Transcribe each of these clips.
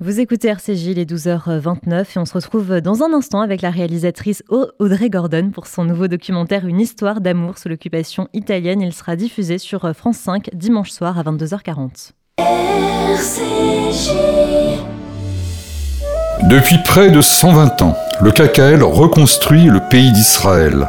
Vous écoutez RCJ, les 12h29, et on se retrouve dans un instant avec la réalisatrice Audrey Gordon pour son nouveau documentaire Une histoire d'amour sous l'occupation italienne. Il sera diffusé sur France 5 dimanche soir à 22h40. RCJ. Depuis près de 120 ans, le KKL reconstruit le pays d'Israël.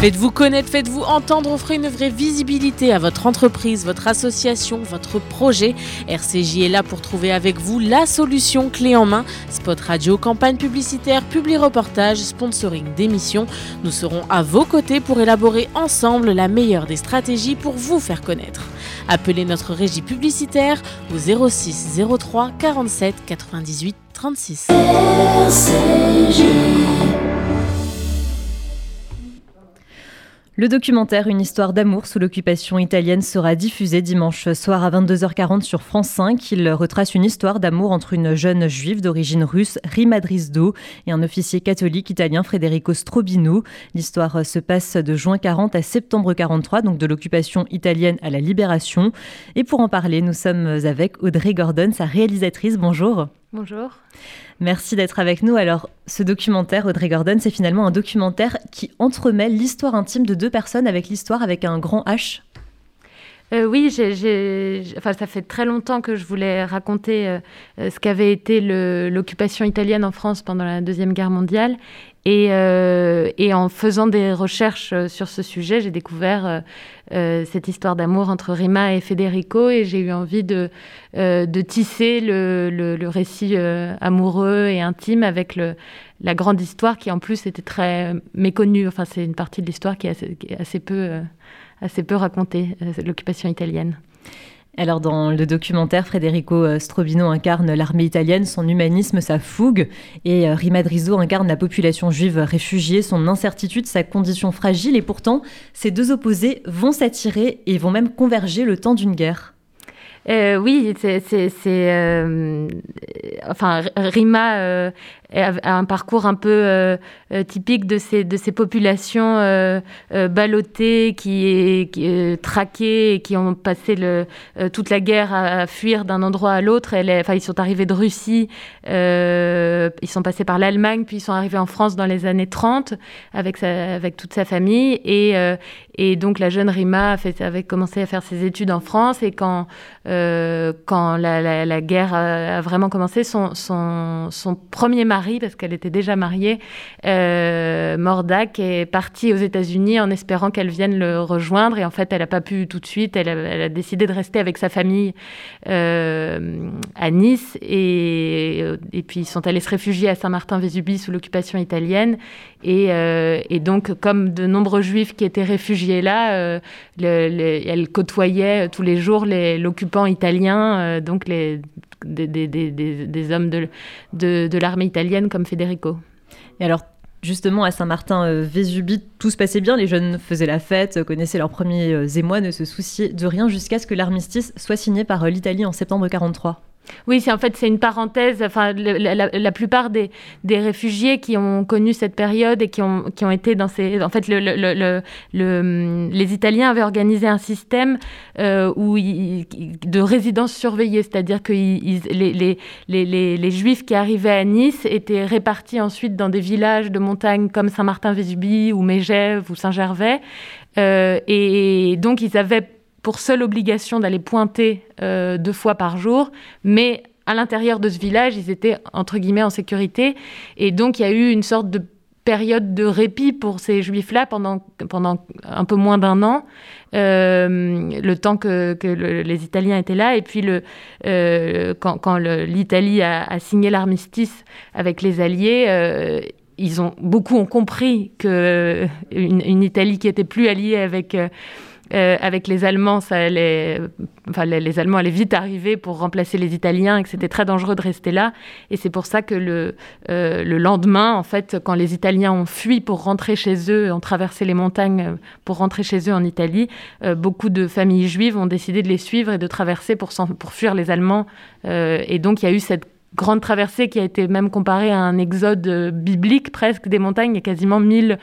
Faites-vous connaître, faites-vous entendre, offrez une vraie visibilité à votre entreprise, votre association, votre projet. RCJ est là pour trouver avec vous la solution clé en main. Spot radio, campagne publicitaire, publi reportage, sponsoring d'émissions. Nous serons à vos côtés pour élaborer ensemble la meilleure des stratégies pour vous faire connaître. Appelez notre régie publicitaire au 06 03 47 98 36. RCJ. Le documentaire Une histoire d'amour sous l'occupation italienne sera diffusé dimanche soir à 22h40 sur France 5. Il retrace une histoire d'amour entre une jeune juive d'origine russe, Rima Drisdo, et un officier catholique italien, Federico Strobino. L'histoire se passe de juin 40 à septembre 43, donc de l'occupation italienne à la libération. Et pour en parler, nous sommes avec Audrey Gordon, sa réalisatrice. Bonjour. Bonjour. Merci d'être avec nous. Alors, ce documentaire, Audrey Gordon, c'est finalement un documentaire qui entremêle l'histoire intime de deux personnes avec l'histoire avec un grand H. Euh, oui, enfin, ça fait très longtemps que je voulais raconter euh, euh, ce qu'avait été l'occupation italienne en France pendant la Deuxième Guerre mondiale. Et, en faisant des recherches sur ce sujet, j'ai découvert cette histoire d'amour entre Rima et Federico et j'ai eu envie de, tisser le, récit amoureux et intime avec la grande histoire qui en plus était très méconnue. Enfin, c'est une partie de l'histoire qui, est assez peu, assez peu racontée, l'occupation italienne. Alors dans le documentaire, Federico euh, Strobino incarne l'armée italienne, son humanisme, sa fougue, et euh, Rima Drizzo incarne la population juive réfugiée, son incertitude, sa condition fragile, et pourtant ces deux opposés vont s'attirer et vont même converger le temps d'une guerre. Euh, oui, c'est, euh, enfin Rima euh, un parcours un peu euh, typique de ces de ces populations ballottées qui, qui traquées et qui ont passé toute la guerre à, fuir d'un endroit à l'autre. Ils sont arrivés de Russie, ils sont passés par l'Allemagne, puis ils sont arrivés en France dans les années 30 avec avec toute sa famille et et donc la jeune Rima avait commencé à faire ses études en France et quand euh, quand la, guerre a, vraiment commencé, son, son, premier mari, parce qu'elle était déjà mariée, euh, Mordac, est parti aux États-Unis en espérant qu'elle vienne le rejoindre. Et en fait, elle n'a pas pu tout de suite. Elle a, décidé de rester avec sa famille euh, à Nice. Et, et, puis, ils sont allés se réfugier à Saint-Martin-Vésubie sous l'occupation italienne. Et, et, donc, comme de nombreux juifs qui étaient réfugiés là, elle côtoyait tous les jours l'occupant italien, euh, donc les, des, hommes de, de, l'armée italienne comme Federico. Et alors, Justement, à Saint-Martin-Vésubie, tout se passait bien. Les jeunes faisaient la fête, connaissaient leurs premiers euh, émois, ne se souciaient de rien jusqu'à ce que l'armistice soit signé par euh, l'Italie en septembre 1943. Oui, c'est en fait c'est une parenthèse. Enfin, la, plupart des, des, réfugiés qui ont connu cette période et qui ont, qui ont été dans ces, en fait, le, les Italiens avaient organisé un système euh, où de résidence surveillée, c'est-à-dire que les, les, les, les, Juifs qui arrivaient à Nice étaient répartis ensuite dans des villages de montagne comme Saint-Martin-Vésubie ou Mégève ou Saint-Gervais, euh, et donc ils avaient pour seule obligation d'aller pointer euh, deux fois par jour, mais à l'intérieur de ce village, ils étaient entre guillemets en sécurité. Et donc il y a eu une sorte de période de répit pour ces juifs-là pendant, pendant un peu moins d'un an, euh, le temps que, les Italiens étaient là. Et puis le, euh, quand, quand l'Italie a, a, signé l'armistice avec les Alliés, ils ont, beaucoup ont compris qu'une une Italie qui était plus alliée avec avec les Allemands, ça allait, enfin, les, Allemands allaient vite arriver pour remplacer les Italiens et que c'était très dangereux de rester là. Et c'est pour ça que le, le lendemain, en fait, quand les Italiens ont fui pour rentrer chez eux, ont traversé les montagnes pour rentrer chez eux en Italie, beaucoup de familles juives ont décidé de les suivre et de traverser pour, pour fuir les Allemands. et donc, il y a eu cette grande traversée qui a été même comparée à un exode euh, biblique presque des montagnes. Il y a quasiment 1000,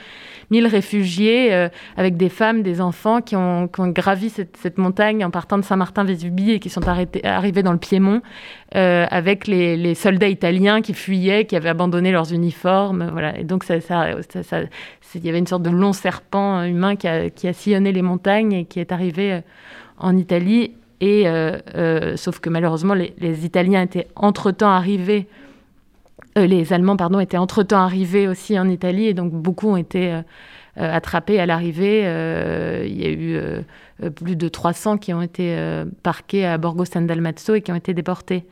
réfugiés euh, avec des femmes, des enfants qui ont, gravi cette, montagne en partant de Saint-Martin-Vésubie et qui sont arrivés dans le Piémont euh, avec les, soldats italiens qui fuyaient, qui avaient abandonné leurs uniformes. Voilà. Et donc il y avait une sorte de long serpent humain qui qui a sillonné les montagnes et qui est arrivé en Italie et, euh, euh, sauf que malheureusement, les, Italiens étaient entre-temps arrivés, euh, les Allemands, pardon, étaient entre-temps arrivés aussi en Italie, et donc beaucoup ont été attrapés à l'arrivée. il y a eu plus de 300 qui ont été parqués à Borgo San Dalmazzo et qui ont été déportés.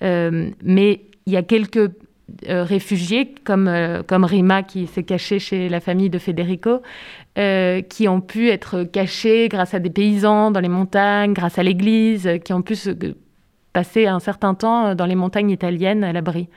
mais il y a quelques euh, réfugiés comme, euh, comme Rima qui s'est cachée chez la famille de Federico, euh, qui ont pu être cachés grâce à des paysans dans les montagnes, grâce à l'église, qui ont pu se, passer un certain temps dans les montagnes italiennes à l'abri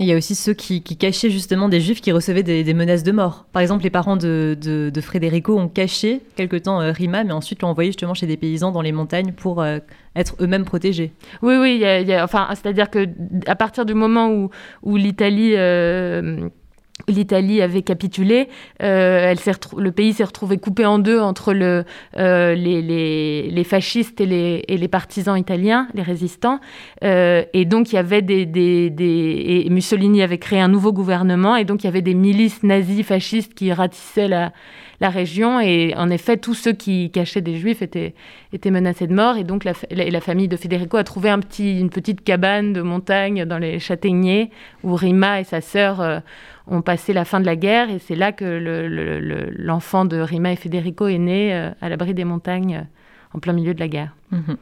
il y a aussi ceux qui, cachaient justement des juifs qui recevaient des, menaces de mort. Par exemple, les parents de, de, Federico ont caché quelque temps euh, Rima, mais ensuite l'ont envoyé justement chez des paysans dans les montagnes pour euh, être eux-mêmêmes protégés. Oui, oui, enfin, c'est-à-dire que à partir du moment où, où l'Italie euh, l'Italie avait capitulé, euh, le pays s'est retrouvé coupé en deux entre euh, les, fascistes et les, partisans italiens, les résistants. Euh, et donc il y avait des, Mussolini avait créé un nouveau gouvernement et donc il y avait des milices nazies fascistes qui ratissaient la, la région. Et en effet, tous ceux qui cachaient des juifs étaient, menacés de mort. Et donc la, famille de Federico a trouvé un petit, une petite cabane de montagne dans les châtaigniers où Rima et sa sœur ont passé la fin de la guerre et c'est là que l'enfant de Rima et Federico est né euh, à l'abri des montagnes euh, en plein milieu de la guerre. Mhm.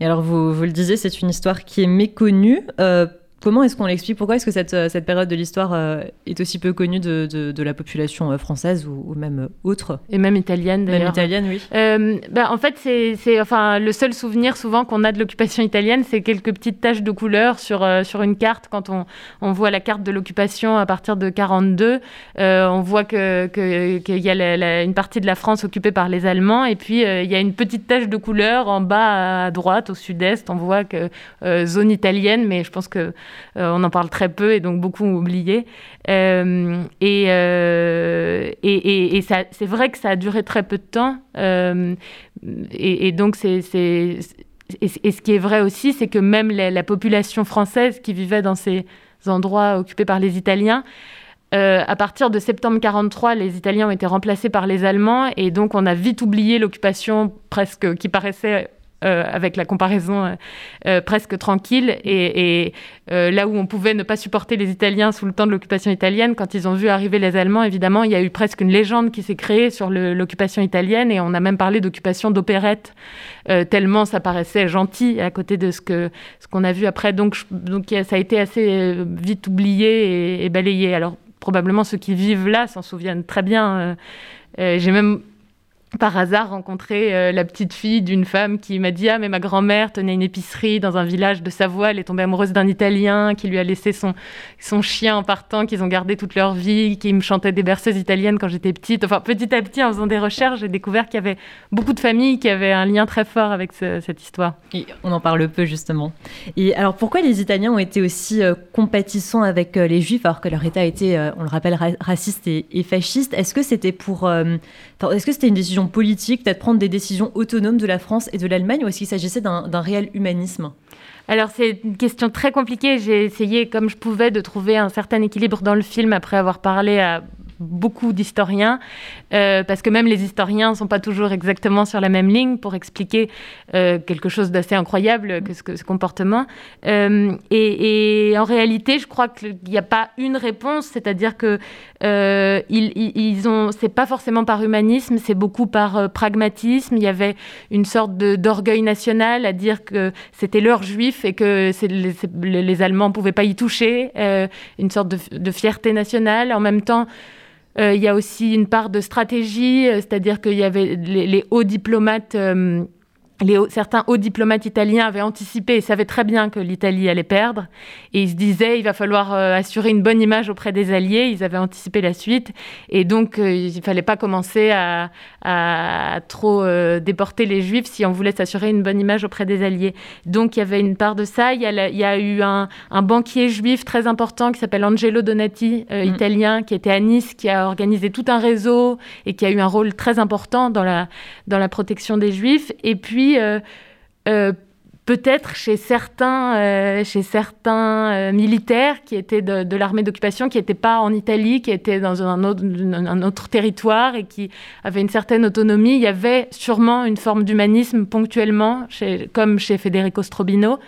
Et alors, vous, vous le disiez, c'est une histoire qui est méconnue. Euh, Comment est-ce qu'on l'explique? Pourquoi est-ce que cette, euh, cette, période de l'histoire euh, est aussi peu connue de, de, la population euh, française ou, même autre? Et même italienne d'ailleurs. Même italienne, oui. bah, en fait, c'est enfin, le seul souvenir souvent qu'on a de l'occupation italienne, c'est quelques petites taches de couleur sur, sur une carte. Quand on, on voit la carte de l'occupation à partir de 42, on voit qu'il que, qu'il y a une partie de la France occupée par les Allemands et puis il y a une petite tache de couleur en bas à droite, au sud-est. On voit que zone italienne, mais je pense que euh, on en parle très peu et donc beaucoup ont oublié. Euh, euh, et, et, c'est vrai que ça a duré très peu de temps. et, donc, c'est. Et, ce qui est vrai aussi, c'est que même la, population française qui vivait dans ces endroits occupés par les Italiens, à partir de septembre 43, les Italiens ont été remplacés par les Allemands et donc on a vite oublié l'occupation presque qui paraissait euh, avec la comparaison euh, euh, presque tranquille. Et, là où on pouvait ne pas supporter les Italiens sous le temps de l'occupation italienne, quand ils ont vu arriver les Allemands, évidemment, il y a eu presque une légende qui s'est créée sur l'occupation italienne. Et on a même parlé d'occupation d'opérette, tellement ça paraissait gentil à côté de ce qu'on a vu après. Donc, ça a été assez vite oublié et balayé. Alors probablement ceux qui vivent là s'en souviennent très bien. J'ai même par hasard rencontré euh, la petite fille d'une femme qui m'a dit Ah, mais ma grand-mère tenait une épicerie dans un village de Savoie. Elle est tombée amoureuse d'un Italien qui lui a laissé son, son chien en partant, qu'ils ont gardé toute leur vie, qui me chantait des berceuses italiennes quand j'étais petite. Enfin, petit à petit, en faisant des recherches, j'ai découvert qu'il y avait beaucoup de familles qui avaient un lien très fort avec cette histoire. On en parle peu, justement. Et alors, pourquoi les Italiens ont été aussi euh, compatissants avec euh, les Juifs alors que leur État était, on le rappelle, raciste et, et fasciste? Est-ce que c'était pour. Est-ce que c'était une décision politique, peut-être prendre des décisions autonomes de la France et de l'Allemagne, ou est-ce qu'il s'agissait d'un réel humanisme? Alors c'est une question très compliquée. J'ai essayé comme je pouvais de trouver un certain équilibre dans le film après avoir parlé à beaucoup d'historiens, euh, parce que même les historiens ne sont pas toujours exactement sur la même ligne pour expliquer euh, quelque chose d'assez incroyable que ce, comportement. Euh, et, en réalité, je crois qu'il n'y a pas une réponse, c'est-à-dire que ils, ils, ont, c'est pas forcément par humanisme, c'est beaucoup par pragmatisme. Il y avait une sorte d'orgueil national à dire que c'était leur juif et que les, Allemands ne pouvaient pas y toucher, une sorte de, de fierté nationale. En même temps, il y a aussi une part de stratégie, c'est-à-dire qu'il y avait les, hauts diplomates certains hauts diplomates italiens avaient anticipé et savaient très bien que l'Italie allait perdre. Et ils se disaient, il va falloir euh, assurer une bonne image auprès des Alliés. Ils avaient anticipé la suite. Et donc, euh, il ne fallait pas commencer à, trop euh, déporter les Juifs si on voulait s'assurer une bonne image auprès des Alliés. Donc, il y avait une part de ça. Il y a, eu un, banquier juif très important qui s'appelle Angelo Donati, mm. italien, qui était à Nice, qui a organisé tout un réseau et qui a eu un rôle très important dans la, dans la protection des Juifs. Et puis, euh, euh, peut-être chez certains, euh, chez certains militaires qui étaient de, l'armée d'occupation, qui n'étaient pas en Italie, qui étaient dans un autre, un autre, territoire et qui avaient une certaine autonomie. Il y avait sûrement une forme d'humanisme ponctuellement, chez, comme chez Federico Strobino,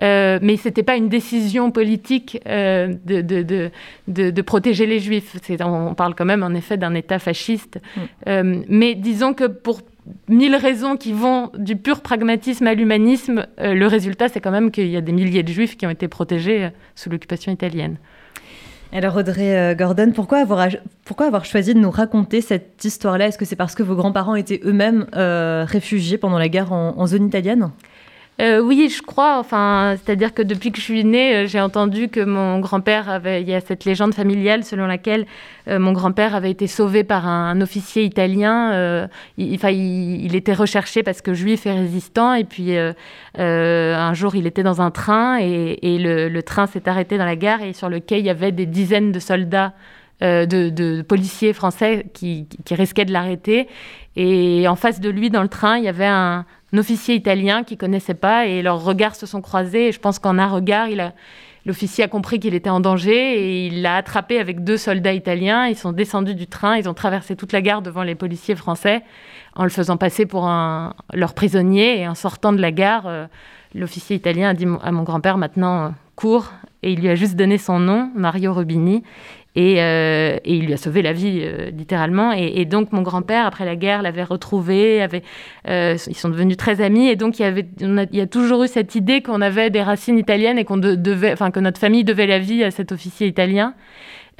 mais ce n'était pas une décision politique de, de, de, protéger les juifs. On parle quand même en effet d'un État fasciste. Mm. mais disons que pour mille raisons qui vont du pur pragmatisme à l'humanisme, euh, le résultat, c'est quand même qu'il y a des milliers de juifs qui ont été protégés euh, sous l'occupation italienne. Alors Audrey euh, Gordon, pourquoi avoir, pourquoi avoir choisi de nous raconter cette histoire-là? Est-ce que c'est parce que vos grands-parents étaient eux-mêmes réfugiés pendant la guerre en zone italienne? Euh, oui, je crois. Enfin, c'est-à-dire que depuis que je suis née, euh, j'ai entendu que mon grand-père avait. Il y a cette légende familiale selon laquelle euh, mon grand-père avait été sauvé par un, officier italien. il, il, était recherché parce que juif et résistant. Et puis un jour, il était dans un train et, le, train s'est arrêté dans la gare et sur le quai, il y avait des dizaines de soldats. de, policiers français qui risquaient de l'arrêter. Et en face de lui, dans le train, il y avait un, officier italien qui connaissait pas et leurs regards se sont croisés. Et je pense qu'en un regard, l'officier a compris qu'il était en danger et il l'a attrapé avec deux soldats italiens. Ils sont descendus du train, ils ont traversé toute la gare devant les policiers français en le faisant passer pour un, leur prisonnier. Et en sortant de la gare, euh, l'officier italien a dit à mon grand-père maintenant, euh, cours. Et il lui a juste donné son nom, Mario Rubini. Euh, et, il lui a sauvé la vie, euh, littéralement. Et, donc, mon grand-père, après la guerre, l'avait retrouvé. Avait, euh, ils sont devenus très amis. Et donc, il y, avait, il y a toujours eu cette idée qu'on avait des racines italiennes et qu'on devait, que notre famille devait la vie à cet officier italien.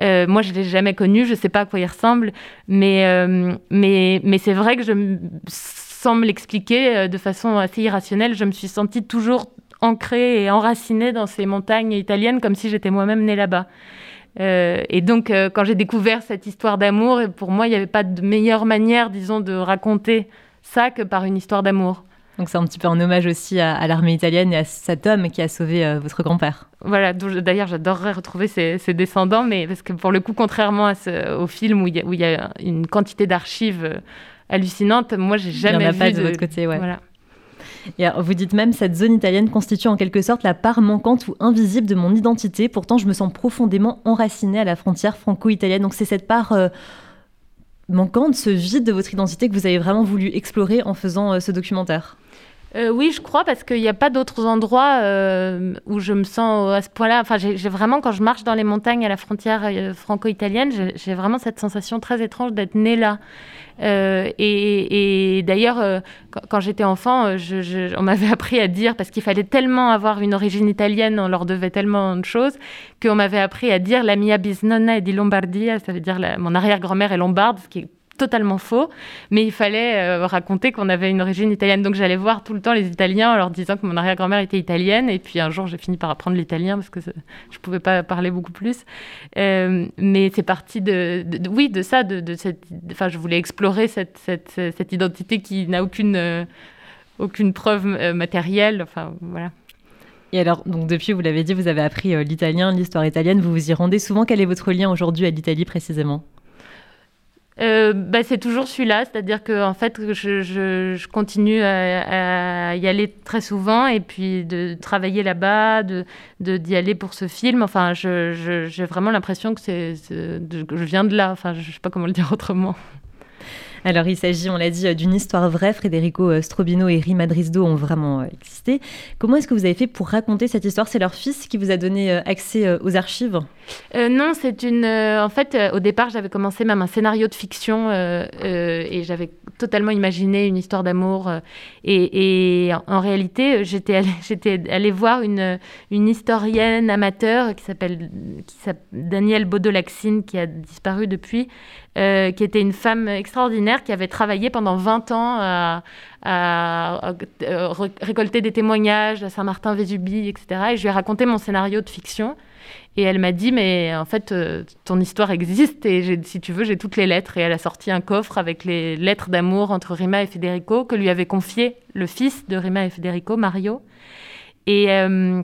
moi, je ne l'ai jamais connu, je ne sais pas à quoi il ressemble, mais, mais, mais c'est vrai que je, sans me l'expliquer de façon assez irrationnelle, je me suis sentie toujours ancrée et enracinée dans ces montagnes italiennes comme si j'étais moi-même née là-bas. Euh, et donc, euh, quand j'ai découvert cette histoire d'amour, pour moi, il n'y avait pas de meilleure manière, disons, de raconter ça que par une histoire d'amour. Donc c'est un petit peu un hommage aussi à, l'armée italienne et à cet homme qui a sauvé euh, votre grand-père. Voilà, d'ailleurs j'adorerais retrouver ses, descendants, mais parce que pour le coup, contrairement à ce, au film où il, y a, une quantité d'archives hallucinantes, moi j'ai jamais il y en a pas de, votre côté, ouais. Voilà. Et vous dites même, cette zone italienne constitue en quelque sorte la part manquante ou invisible de mon identité. Pourtant, je me sens profondément enracinée à la frontière franco-italienne. Donc c'est cette part euh, manquante, ce vide de votre identité que vous avez vraiment voulu explorer en faisant euh, ce documentaire. Euh, oui, je crois, parce qu'il n'y a pas d'autres endroits où je me sens à ce point-là. Enfin, j'ai vraiment, quand je marche dans les montagnes à la frontière franco-italienne, j'ai vraiment cette sensation très étrange d'être née là. Euh, et, d'ailleurs, euh, quand, j'étais enfant, euh, on m'avait appris à dire, parce qu'il fallait tellement avoir une origine italienne, on leur devait tellement de choses, qu'on m'avait appris à dire la mia bisnonna è di Lombardia, ça veut dire mon arrière-grand-mère est lombarde, ce qui est totalement faux, mais il fallait euh, raconter qu'on avait une origine italienne. Donc j'allais voir tout le temps les Italiens en leur disant que mon arrière-grand-mère était italienne. Et puis un jour, j'ai fini par apprendre l'italien parce que je ne pouvais pas parler beaucoup plus. Euh, mais c'est parti de, oui, de ça, de, cette. Enfin, je voulais explorer cette, cette, cette identité qui n'a aucune, euh, aucune preuve matérielle. Enfin, voilà. Et alors, donc depuis, vous l'avez dit, vous avez appris l'italien, l'histoire italienne, vous vous y rendez souvent. Quel est votre lien aujourd'hui à l'Italie précisément? Euh, bah, c'est toujours celui-là, c'est-à-dire que en fait, je, je, continue à, y aller très souvent et puis de travailler là-bas, de d'y aller pour ce film. Enfin, j'ai vraiment l'impression que c'est je viens de là. Enfin, je sais pas comment le dire autrement. Alors, il s'agit, on l'a dit, d'une histoire vraie. Federico euh, Strobino et Rima Drisdo ont vraiment euh, existé. Comment est-ce que vous avez fait pour raconter cette histoire? C'est leur fils qui vous a donné accès aux archives? Euh, non, c'est une. Euh, en fait, euh, au départ, j'avais commencé même un scénario de fiction et j'avais totalement imaginé une histoire d'amour. et, en, réalité, j'étais allée, voir une, historienne amateur qui s'appelle Danielle Baudelaxine, qui a disparu depuis, qui était une femme extraordinaire qui avait travaillé pendant 20 ans à, récolter des témoignages à Saint-Martin-Vésubie, etc. Et je lui ai raconté mon scénario de fiction. Et elle m'a dit, mais en fait, euh, ton histoire existe et si tu veux, j'ai toutes les lettres. Et elle a sorti un coffre avec les lettres d'amour entre Rima et Federico que lui avait confié le fils de Rima et Federico, Mario. Et euh,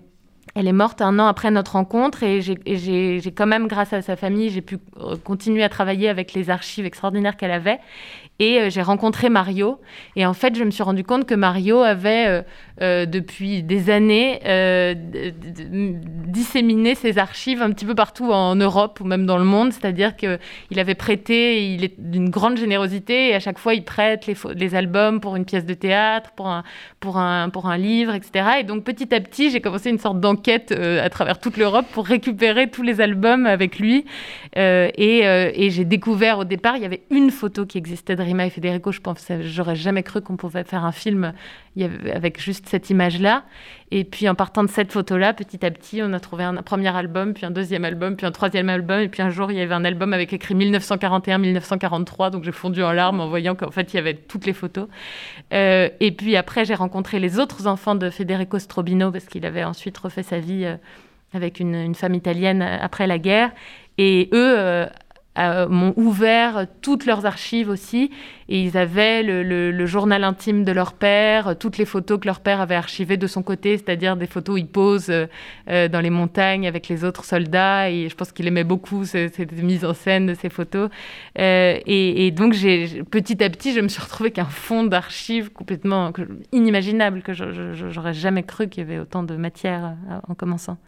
elle est morte un an après notre rencontre et j'ai quand même, grâce à sa famille, j'ai pu euh, continuer à travailler avec les archives extraordinaires qu'elle avait. Et j'ai rencontré Mario. Et en fait, je me suis rendu compte que Mario avait euh, depuis des années euh, disséminer ses archives un petit peu partout en Europe ou même dans le monde. C'est-à-dire qu'il avait prêté, il est d'une grande générosité et à chaque fois il prête les, les albums pour une pièce de théâtre, pour un, pour un, pour un livre, etc. Et donc petit à petit, j'ai commencé une sorte d'enquête euh, à travers toute l'Europe pour récupérer tous les albums avec lui. et, et j'ai découvert au départ, il y avait une photo qui existait de Rima et Federico. Je pense, j'aurais jamais cru qu'on pouvait faire un film avec juste cette image-là. Et puis en partant de cette photo-là, petit à petit, on a trouvé un, premier album, puis un deuxième album, puis un troisième album. Et puis un jour, il y avait un album avec écrit 1941-1943. Donc j'ai fondu en larmes en voyant qu'en fait, il y avait toutes les photos. Euh, et puis après, j'ai rencontré les autres enfants de Federico Strobino, parce qu'il avait ensuite refait sa vie euh, avec une, femme italienne euh, après la guerre. Et eux m'ont ouvert toutes leurs archives aussi. Et ils avaient le, journal intime de leur père, toutes les photos que leur père avait archivées de son côté, c'est-à-dire des photos où il pose euh, dans les montagnes avec les autres soldats. Et je pense qu'il aimait beaucoup cette, mise en scène de ces photos. Euh, et, donc, petit à petit, je me suis retrouvée qu'un fond d'archives complètement inimaginable, que j'aurais jamais cru qu'il y avait autant de matière en commençant.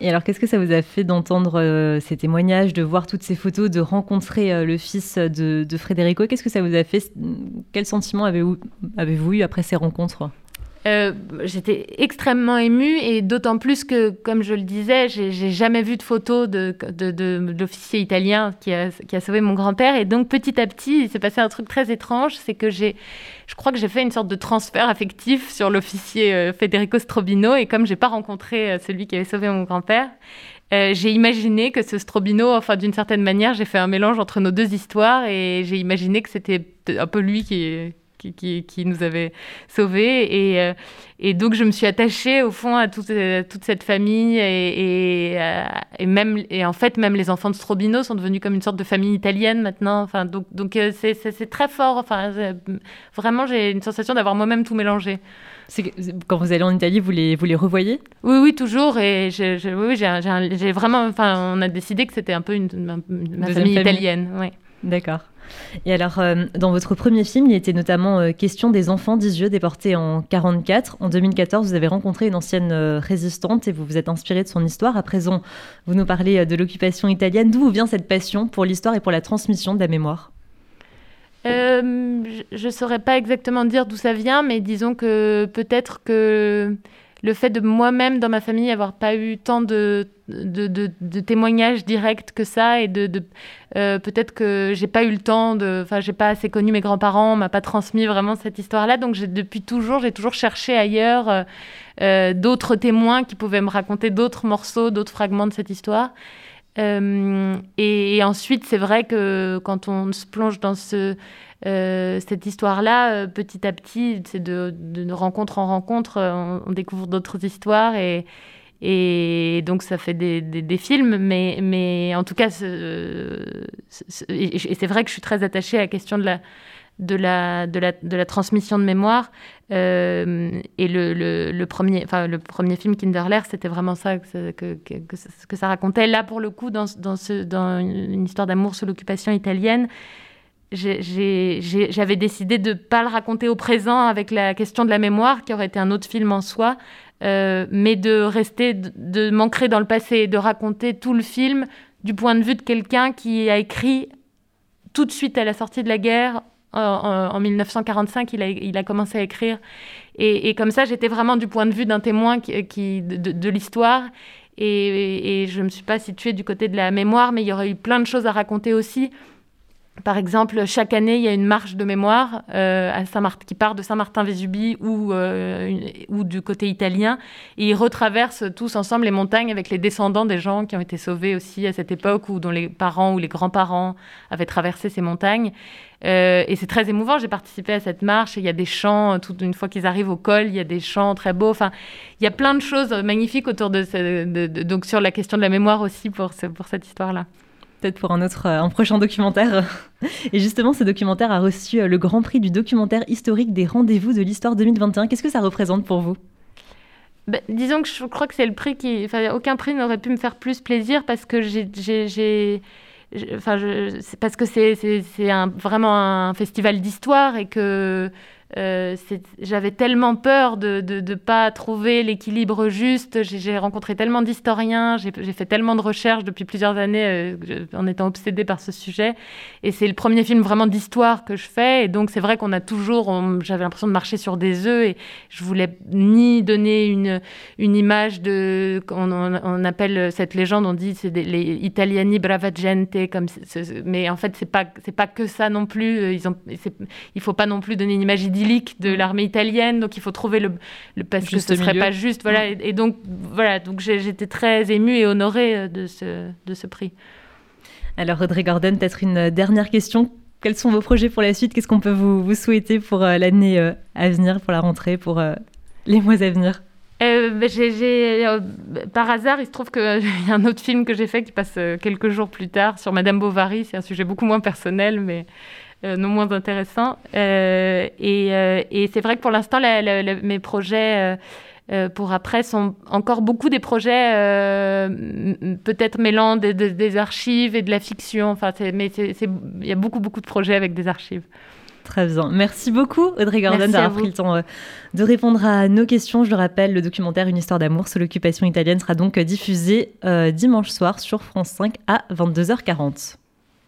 Et alors, qu'est-ce que ça vous a fait d'entendre euh, ces témoignages, de voir toutes ces photos, de rencontrer euh, le fils de, Frédérico? Qu'est-ce que ça vous a fait? Quel sentiment avez-vous avez eu après ces rencontres? Euh, j'étais extrêmement émue et d'autant plus que, comme je le disais, j'ai jamais vu de photo de, l'officier italien qui a, qui a, sauvé mon grand-père. Et donc, petit à petit, il s'est passé un truc très étrange, c'est que j'ai, je crois que j'ai fait une sorte de transfert affectif sur l'officier euh, Federico Strobino. Et comme j'ai pas rencontré euh, celui qui avait sauvé mon grand-père, j'ai imaginé que ce Strobino, enfin d'une certaine manière, j'ai fait un mélange entre nos deux histoires et j'ai imaginé que c'était un peu lui qui, qui, qui, nous avait sauvés. Et, euh, et, donc, je me suis attachée, au fond, à toute, euh, toute cette famille. Et, euh, et, même, et en fait, même les enfants de Strobino sont devenus comme une sorte de famille italienne maintenant. Enfin, donc, donc c'est très fort. Enfin, vraiment, j'ai une sensation d'avoir moi-même tout mélangé. Quand vous allez en Italie, vous les, vous les revoyez? Oui, oui, toujours. Et j'ai oui, j'ai vraiment. Enfin, on a décidé que c'était un peu une, ma famille, italienne. Oui. D'accord. Et alors, euh, dans votre premier film, il était notamment euh, question des enfants d'Isieux déportés en 44. En 2014, vous avez rencontré une ancienne euh, résistante et vous vous êtes inspiré de son histoire. À présent, vous nous parlez de l'occupation italienne. D'où vous vient cette passion pour l'histoire et pour la transmission de la mémoire? Je ne saurais pas exactement dire d'où ça vient, mais disons que peut-être que le fait de moi-même, dans ma famille, avoir pas eu tant de, témoignages directs que ça, et de, euh, peut-être que j'ai pas eu le temps de, enfin, j'ai pas assez connu mes grands-parents, on m'a pas transmis vraiment cette histoire-là, donc depuis toujours, j'ai toujours cherché ailleurs euh, euh, d'autres témoins qui pouvaient me raconter d'autres morceaux, d'autres fragments de cette histoire. Et, ensuite, c'est vrai que quand on se plonge dans ce euh, cette histoire-là, euh, petit à petit, c'est de, rencontre en rencontre, euh, on, découvre d'autres histoires et, et donc ça fait des, des, films, mais, mais en tout cas, et c'est vrai que je suis très attachée à la question de la, de la, de de transmission de mémoire. et le, premier, enfin, le premier film, Kinderler, c'était vraiment ça que, ça racontait. Là, pour le coup, dans, une histoire d'amour sous l'occupation italienne, j'avais décidé de ne pas le raconter au présent avec la question de la mémoire, qui aurait été un autre film en soi, euh, mais de rester, de, m'ancrer dans le passé et de raconter tout le film du point de vue de quelqu'un qui a écrit tout de suite à la sortie de la guerre. En, 1945, il a, commencé à écrire. Et, comme ça, j'étais vraiment du point de vue d'un témoin qui, de, de l'histoire. et, et, je ne me suis pas située du côté de la mémoire, mais il y aurait eu plein de choses à raconter aussi. Par exemple, chaque année, il y a une marche de mémoire euh, à Saint qui part de Saint-Martin-Vésubie ou, euh, ou du côté italien. Et ils retraversent tous ensemble les montagnes avec les descendants des gens qui ont été sauvés aussi à cette époque ou dont les parents ou les grands-parents avaient traversé ces montagnes. Euh, et c'est très émouvant. J'ai participé à cette marche. Il y a des chants, une fois qu'ils arrivent au col, il y a des chants très beaux. Enfin, il y a plein de choses magnifiques autour de, ce, donc sur la question de la mémoire aussi pour cette histoire-là peut-être pour un autre, euh, un prochain documentaire. Et justement, ce documentaire a reçu euh, le Grand Prix du documentaire historique des rendez-vous de l'histoire 2021. Qu'est-ce que ça représente pour vous? Ben, disons que je crois que c'est le prix qui. Enfin, aucun prix n'aurait pu me faire plus plaisir parce que j'ai. Enfin, parce que c'est vraiment un festival d'histoire et que euh, j'avais tellement peur de ne pas trouver l'équilibre juste. J'ai rencontré tellement d'historiens, j'ai fait tellement de recherches depuis plusieurs années euh, en étant obsédée par ce sujet. Et c'est le premier film vraiment d'histoire que je fais. Et donc c'est vrai qu'on a toujours, j'avais l'impression de marcher sur des œufs et je voulais ni donner une, image de, on, appelle cette légende, on dit c'est les Italiani brava gente, comme mais en fait c'est pas pas que ça non plus. Ils ont, il faut pas non plus donner une image de l'armée italienne, donc il faut trouver le, le parce que ce serait pas juste, voilà. Et, donc voilà, donc j'étais très émue et honorée euh, de ce de ce prix. Alors Audrey Gordon, peut-être une dernière question. Quels sont vos projets pour la suite? Qu'est-ce qu'on peut vous, vous, souhaiter pour euh, l'année euh, à venir, pour la rentrée, pour les mois à venir? Par hasard, il se trouve qu'il y a un autre film que j'ai fait qui passe quelques jours plus tard sur Madame Bovary. C'est un sujet beaucoup moins personnel, mais euh, non moins intéressant. Euh, euh, et, c'est vrai que pour l'instant, mes projets pour après sont encore beaucoup des projets peut-être mêlant des, archives et de la fiction. Enfin, mais il y a beaucoup, beaucoup de projets avec des archives. Très bien. Merci beaucoup, Audrey Gordon, d'avoir pris le temps de répondre à nos questions. Je le rappelle, le documentaire Une histoire d'amour sous l'occupation italienne sera donc diffusé dimanche soir sur France 5 à 22h40.